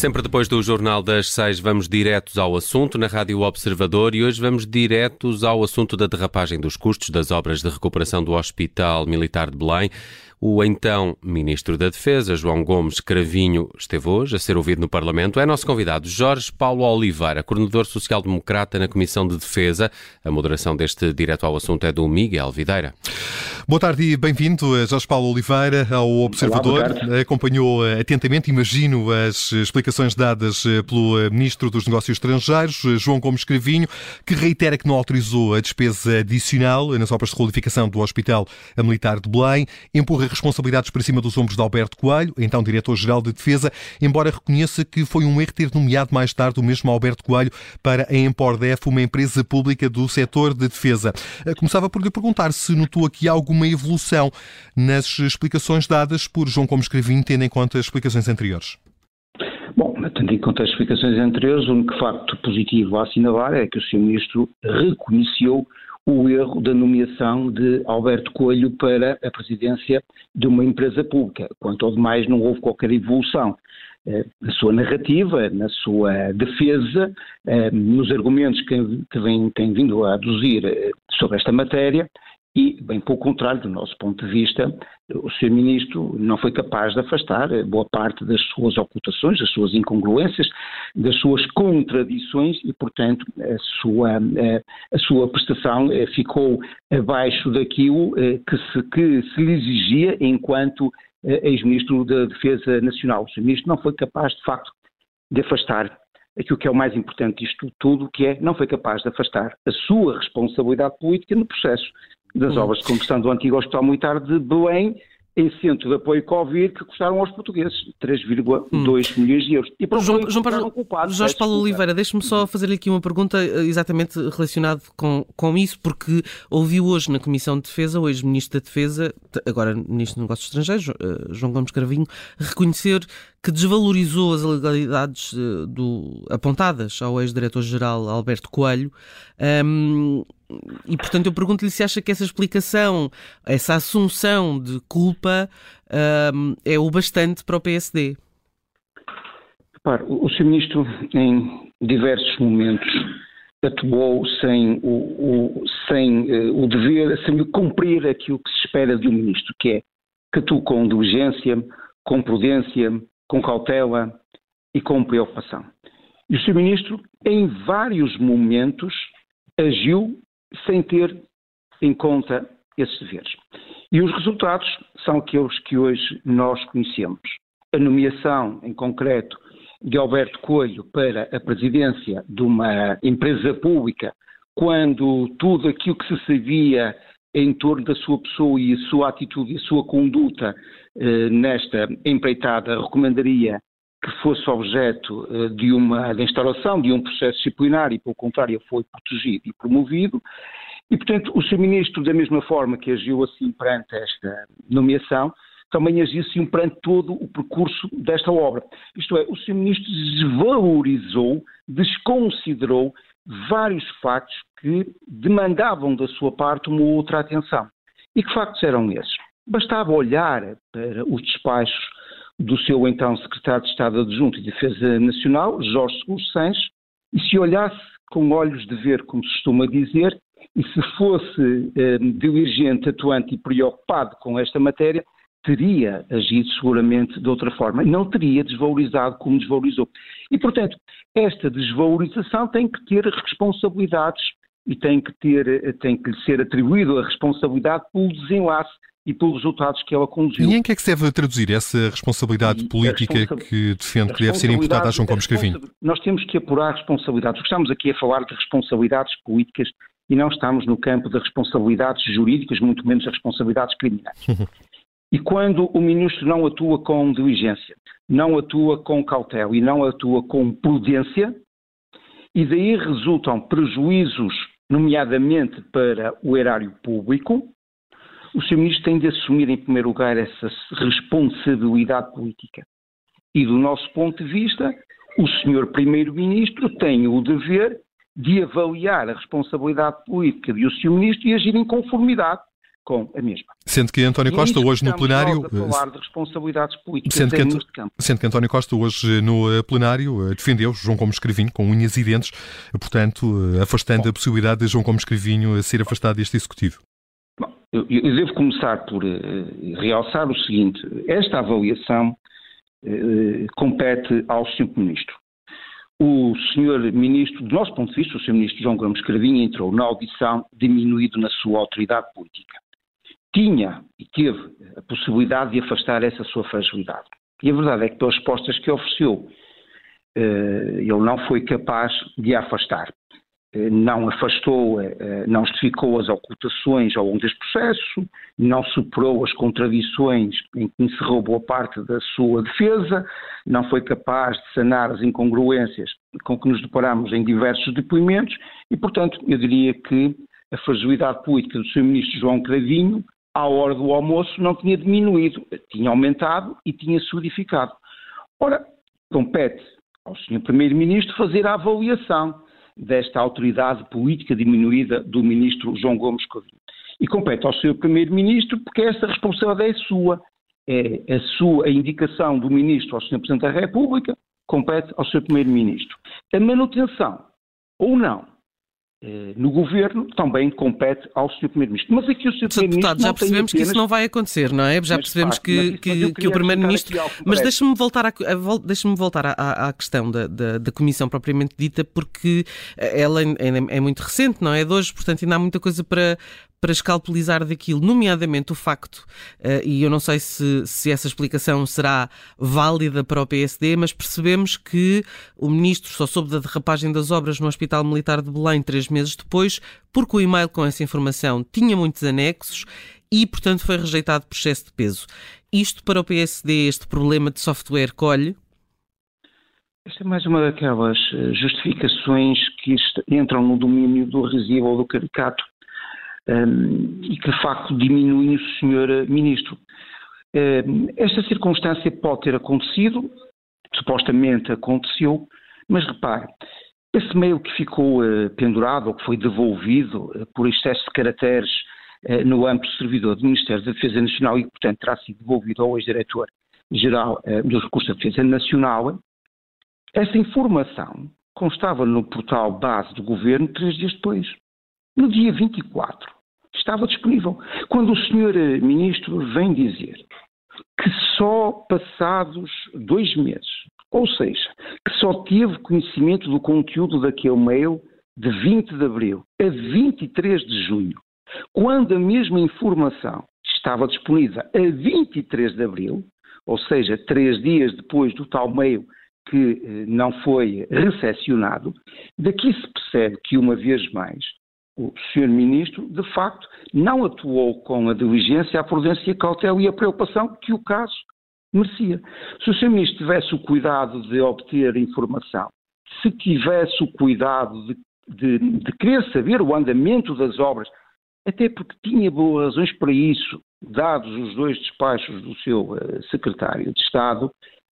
Sempre depois do Jornal das Seis, vamos diretos ao assunto na Rádio Observador e hoje vamos diretos ao assunto da derrapagem dos custos das obras de recuperação do Hospital Militar de Belém. O então Ministro da Defesa, João Gomes Cravinho, esteve hoje a ser ouvido no Parlamento. É nosso convidado Jorge Paulo Oliveira, coordenador social-democrata na Comissão de Defesa. A moderação deste direto ao assunto é do Miguel Videira. Boa tarde e bem-vindo, Jorge Paulo Oliveira, ao Observador. Olá, Acompanhou atentamente, imagino, as explicações dadas pelo Ministro dos Negócios Estrangeiros, João Gomes Cravinho, que reitera que não autorizou a despesa adicional nas obras de qualificação do Hospital Militar de Belém, empurra responsabilidades para cima dos ombros de Alberto Coelho, então Diretor-Geral de Defesa, embora reconheça que foi um erro ter nomeado mais tarde o mesmo Alberto Coelho para a Empordef, uma empresa pública do setor de defesa. Eh, começava por lhe perguntar se notou aqui alguma evolução nas explicações dadas por João Gomes Cravinho, tendo em conta as explicações anteriores. Bom, tendo em conta as explicações anteriores, o único facto positivo a assinalar é que o Sr. Ministro reconheceu o erro da nomeação de Alberto Coelho para a presidência de uma empresa pública. Quanto ao demais, não houve qualquer evolução eh, na sua narrativa, na sua defesa, eh, nos argumentos que, que vem, tem vindo a aduzir eh, sobre esta matéria, e, bem pelo contrário, do nosso ponto de vista, o Sr. Ministro não foi capaz de afastar boa parte das suas ocultações, das suas incongruências, das suas contradições e, portanto, a sua, a sua prestação eh, ficou abaixo daquilo eh, que se, que se lhe exigia enquanto eh, ex-ministro da Defesa Nacional. O Sr. Ministro não foi capaz, de facto, de afastar aquilo que é o mais importante disto tudo, que é não foi capaz de afastar a sua responsabilidade política no processo das obras de conversão do antigo Hospital Militar de Belém em centro de apoio Covid que custaram aos portugueses 3,2 hum. milhões de euros. E para João, João Paulo, culpados, Jorge Paulo Oliveira, deixe-me só fazer-lhe aqui uma pergunta eh, exatamente relacionada com, com isso, porque ouviu hoje na Comissão de Defesa o ex-ministro da Defesa, agora Ministro dos Negócios Estrangeiros, eh, João Gomes Cravinho, reconhecer que desvalorizou as ilegalidades eh, do, apontadas ao ex-diretor-geral Alberto Coelho. Um, e, portanto, eu pergunto-lhe se acha que essa explicação, essa assunção de culpa, um, é o bastante para o PSD. Repare, o, Sr. Ministro, em diversos momentos, atuou sem o, o sem, uh, o dever, sem cumprir aquilo que se espera de um Ministro, que é que atue com diligência, com prudência, com cautela e com preocupação. E o Sr. Ministro, em vários momentos, agiu sem ter em conta esses deveres. E os resultados são aqueles que hoje nós conhecemos. A nomeação, em concreto, de Alberto Coelho para a presidência de uma empresa pública, quando tudo aquilo que se sabia em torno da sua pessoa e a sua atitude e a sua conduta eh, nesta empreitada recomendaria que fosse objeto eh, de uma de instauração de um processo disciplinar e, pelo contrário, foi protegido e promovido. E, portanto, o Sr. Ministro, da mesma forma que agiu assim perante esta nomeação, também agiu assim perante todo o percurso desta obra. Isto é, o Sr. Ministro desvalorizou, desconsiderou vários factos que demandavam da sua parte uma outra atenção. E que factos eram esses? Bastava olhar para os despachos do seu então secretário de Estado Adjunto e Defesa Nacional, Jorge Seguro Sanches, e se olhasse com olhos de ver, como se costuma dizer, e se fosse eh, diligente, atuante e preocupado com esta matéria, teria agido seguramente de outra forma. Não teria desvalorizado como desvalorizou. E, portanto, esta desvalorização tem que ter responsabilidades e tem que, ter, tem que lhe ser atribuído a responsabilidade pelo desenlace e pelos resultados que ela conduziu. E em que é que se deve traduzir essa responsabilidade e política responsa que defende que deve ser imputada a João Gomes Cravinho? Nós temos que apurar responsabilidades. Estamos aqui a falar de responsabilidades políticas e não estamos no campo de responsabilidades jurídicas, muito menos de responsabilidades criminais. E quando o ministro não atua com diligência, não atua com cautela e não atua com prudência, e daí resultam prejuízos, nomeadamente para o erário público, o Sr. Ministro tem de assumir, em primeiro lugar, essa responsabilidade política. E, do nosso ponto de vista, o Sr. Primeiro-Ministro tem o dever de avaliar a responsabilidade política de o Sr. Ministro e agir em conformidade com a mesma. Sendo que António Costa hoje no plenário. Falar de responsabilidades políticas sendo que, campo. sendo que António Costa hoje no eh, plenário eh, defendeu João Gomes Escrevinho com unhas e dentes, portanto, afastando Bom. a possibilidade de João Gomes Escrevinho ser afastado deste executivo. Eu, eu devo começar por uh, realçar o seguinte: esta avaliação uh, compete ao Sr. Ministro. O Sr. Ministro, do nosso ponto de vista, o Sr. Ministro João Gomes Cravinho entrou na audição diminuído na sua autoridade política. Tinha e teve a possibilidade de afastar essa sua fragilidade. E a verdade é que, pelas respostas que ofereceu, eh, ele não foi capaz de a afastar. Eh, não afastou, eh, eh, não justificou as ocultações ao longo deste processo, não superou as contradições em que encerrou boa parte da sua defesa, não foi capaz de sanar as incongruências com que nos deparamos em diversos depoimentos e, portanto, eu diria que a fragilidade política do Sr. Ministro João Cravinho, à hora do almoço, não tinha diminuído, tinha aumentado e tinha solidificado. Ora, compete ao Sr. Primeiro-Ministro fazer a avaliação desta autoridade política diminuída do ministro João Gomes Covino. E compete ao seu primeiro-ministro, porque essa responsabilidade é sua. É a sua a indicação do ministro ao Sr. Presidente da República, compete ao seu primeiro-ministro. A manutenção, ou não, no governo também compete ao Sr. Primeiro-Ministro. Mas aqui o Sr. Primeiro-Ministro. Já percebemos que isso não vai acontecer, não é? Já percebemos que, que, que o Primeiro-Ministro. Mas deixa-me voltar, a, deixa voltar à, à questão da, da, da, Comissão propriamente dita, porque ela é, é muito recente, não é? De hoje, portanto, ainda há muita coisa para, para escalpelizar daquilo, nomeadamente o facto, uh, e eu não sei se, se essa explicação será válida para o PSD, mas percebemos que o ministro só soube da derrapagem das obras no Hospital Militar de Belém três meses depois, porque o e-mail com essa informação tinha muitos anexos e, portanto, foi rejeitado por excesso de peso. Isto para o PSD, este problema de software colhe? Esta é mais uma daquelas eh, justificações que entram no domínio do risível ou do caricato um, e que de facto diminuem o senhor ministro. Um, esta circunstância pode ter acontecido, supostamente aconteceu, mas repare, esse mail que ficou uh, pendurado ou que foi devolvido uh, por excesso de caracteres uh, no do servidor do Ministério da Defesa Nacional e, portanto, terá sido devolvido ao ex-diretor-geral dos Recursos da Defesa Nacional, essa informação constava no portal base do Governo três dias depois, no dia 24 estava disponível. Quando o senhor eh, ministro vem dizer que só passados dois meses, ou seja, que só teve conhecimento do conteúdo daquele mail de 20 de abril a 23 de junho, quando a mesma informação estava disponível a 23 de abril, ou seja, três dias depois do tal mail que eh, não foi recepcionado, daqui se percebe que, uma vez mais, o Sr. Ministro, de facto, não atuou com a diligência, a prudência, a cautela e a preocupação que o caso merecia. Se o Sr. Ministro tivesse o cuidado de obter informação, se tivesse o cuidado de, de, de querer saber o andamento das obras, até porque tinha boas razões para isso, dados os dois despachos do seu uh, secretário de Estado,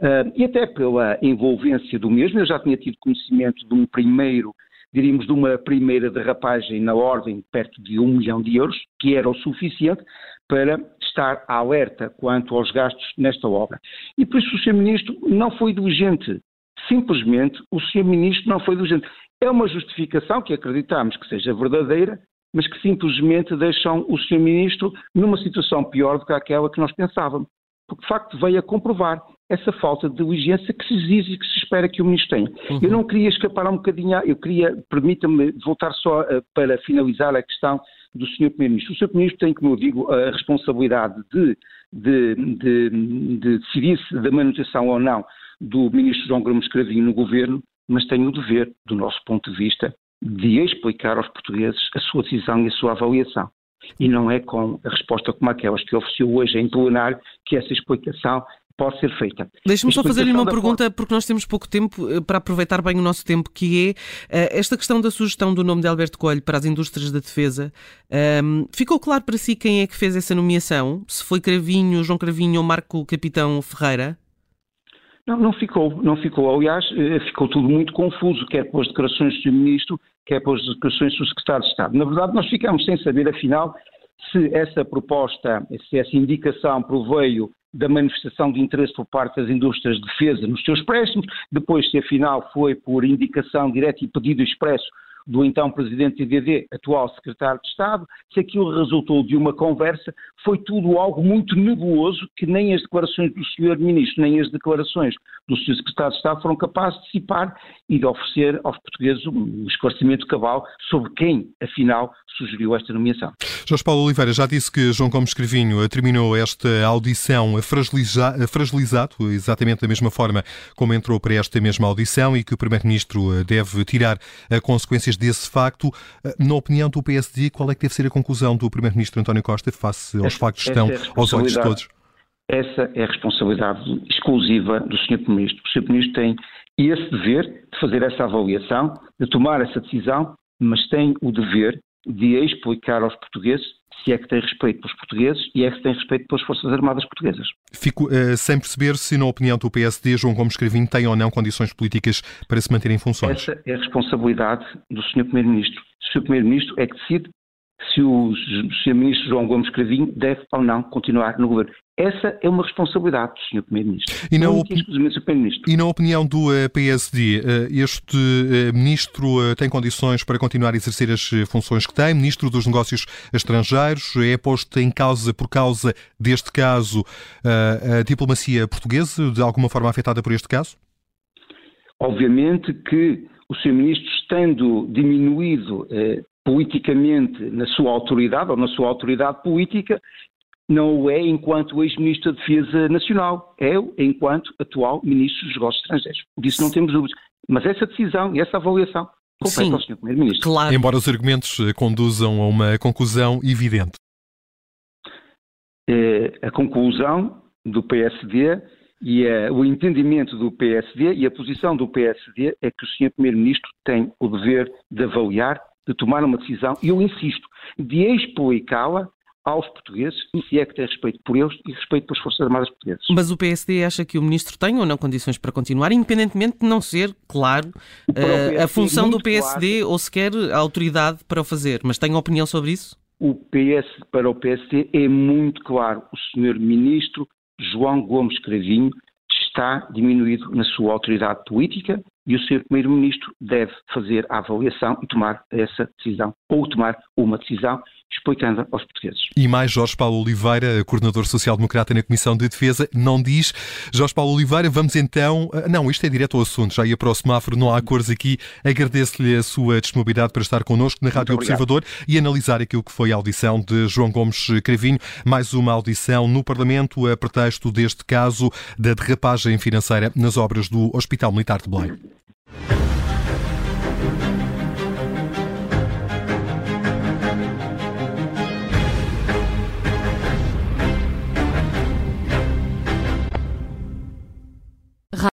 uh, e até pela envolvência do mesmo, eu já tinha tido conhecimento de um primeiro diríamos, de uma primeira derrapagem na ordem perto de um milhão de euros, que era o suficiente para estar alerta quanto aos gastos nesta obra. E por isso o Sr. Ministro não foi diligente. Simplesmente o Sr. Ministro não foi diligente. É uma justificação que acreditamos que seja verdadeira, mas que simplesmente deixam o Sr. Ministro numa situação pior do que aquela que nós pensávamos. Porque de facto veio a comprovar essa falta de diligência que se exige e que se espera que o Ministro tenha. Uhum. Eu não queria escapar um bocadinho, eu queria, permita-me voltar só uh, para finalizar a questão do Sr. Primeiro-Ministro. O Sr. Primeiro-Ministro tem, como eu digo, a responsabilidade de, de, de, de decidir-se da manutenção ou não do Ministro João Gomes Cravinho no Governo, mas tem o dever, do nosso ponto de vista, de explicar aos portugueses a sua decisão e a sua avaliação. E não é com a resposta como aquelas que ofereceu hoje em plenário que essa explicação pode ser feita. Deixe-me só fazer-lhe uma pergunta, porque nós temos pouco tempo eh, para aproveitar bem o nosso tempo, que é eh, esta questão da sugestão do nome de Alberto Coelho para as indústrias da defesa. Um, ficou claro para si quem é que fez essa nomeação? Se foi Cravinho, João Cravinho ou Marco Capitão Ferreira? Não, não ficou, não ficou. Aliás, eh, ficou tudo muito confuso, quer pelas declarações do Ministro, quer pelas declarações do Secretário de Estado. Na verdade, nós ficamos sem saber, afinal, se essa proposta, se essa indicação proveio da manifestação de interesse por parte das indústrias de defesa nos seus préstimos, depois se afinal foi por indicação direta e pedido expresso do então Presidente do IDD, atual Secretário de Estado, se aquilo resultou de uma conversa, foi tudo algo muito nebuloso que nem as declarações do Sr. Ministro, nem as declarações do Sr. Secretário de Estado foram capazes de dissipar e de oferecer aos portugueses um esclarecimento cabal sobre quem, afinal, sugeriu esta nomeação. Jorge Paulo Oliveira já disse que João Gomes Cravinho terminou esta audição fragilizado, exatamente da mesma forma como entrou para esta mesma audição e que o Primeiro-Ministro deve tirar consequências desse facto. Na opinião do PSD, qual é que deve ser a conclusão do Primeiro-Ministro António Costa face aos essa, factos que estão é aos olhos de todos? Essa é a responsabilidade exclusiva do Sr. Primeiro-Ministro. O Sr. Primeiro-Ministro tem esse dever de fazer essa avaliação, de tomar essa decisão, mas tem o dever de explicar aos portugueses se é que tem respeito pelos portugueses e é que tem respeito pelas Forças Armadas Portuguesas. Fico uh, sem perceber se, na opinião do PSD, João Gomes Cravinho tem ou não condições políticas para se manter em funções. Essa é a responsabilidade do Sr. Primeiro-Ministro. O Sr. Primeiro-Ministro é que decide se o Sr. Ministro João Gomes Cravinho deve ou não continuar no governo. Essa é uma responsabilidade do Sr. Primeiro-Ministro. E, e, na opinião do eh, PSD, eh, este uh, Ministro tem condições para continuar a exercer as funções que tem? Ministro dos Negócios Estrangeiros, é posto em causa, por causa deste caso, a diplomacia portuguesa, de alguma forma afetada por este caso? Obviamente que o Sr. Ministro, estando diminuído politicamente na sua autoridade ou na sua autoridade política, não o é enquanto ex-ministro da Defesa Nacional, é enquanto atual ministro dos Negócios Estrangeiros. Disso não temos dúvidas. Mas essa decisão e essa avaliação compete ao Sr. Primeiro-Ministro. Claro. Embora os argumentos eh, conduzam a uma conclusão evidente. É, a conclusão do PSD e a, o entendimento do PSD e a posição do PSD é que o Sr. Primeiro-Ministro tem o dever de avaliar de tomar uma decisão, e eu insisto, de explicá-la aos portugueses, se é que tem respeito por eles e respeito pelas Forças Armadas Portuguesas. Mas o PSD acha que o Ministro tem ou não condições para continuar, independentemente de não ser, claro, uh, a função do PSD claro. ou sequer a autoridade para o fazer. Mas tem opinião sobre isso? O PS, para o PSD é muito claro. O Sr. Ministro João Gomes Cravinho está diminuído na sua autoridade política e o Sr. Primeiro-Ministro deve fazer a avaliação e tomar essa decisão, ou tomar uma decisão explicando aos portugueses. E mais Jorge Paulo Oliveira, coordenador social-democrata na Comissão de Defesa, não diz. Jorge Paulo Oliveira, vamos então. Ah, não, isto é direto ao assunto, já ia para o semáforo, não há cores aqui. Agradeço-lhe a sua disponibilidade para estar connosco na Rádio Observador e analisar aquilo que foi a audição de João Gomes Cravinho. Mais uma audição no Parlamento a pretexto deste caso da derrapagem financeira nas obras do Hospital Militar de Belém.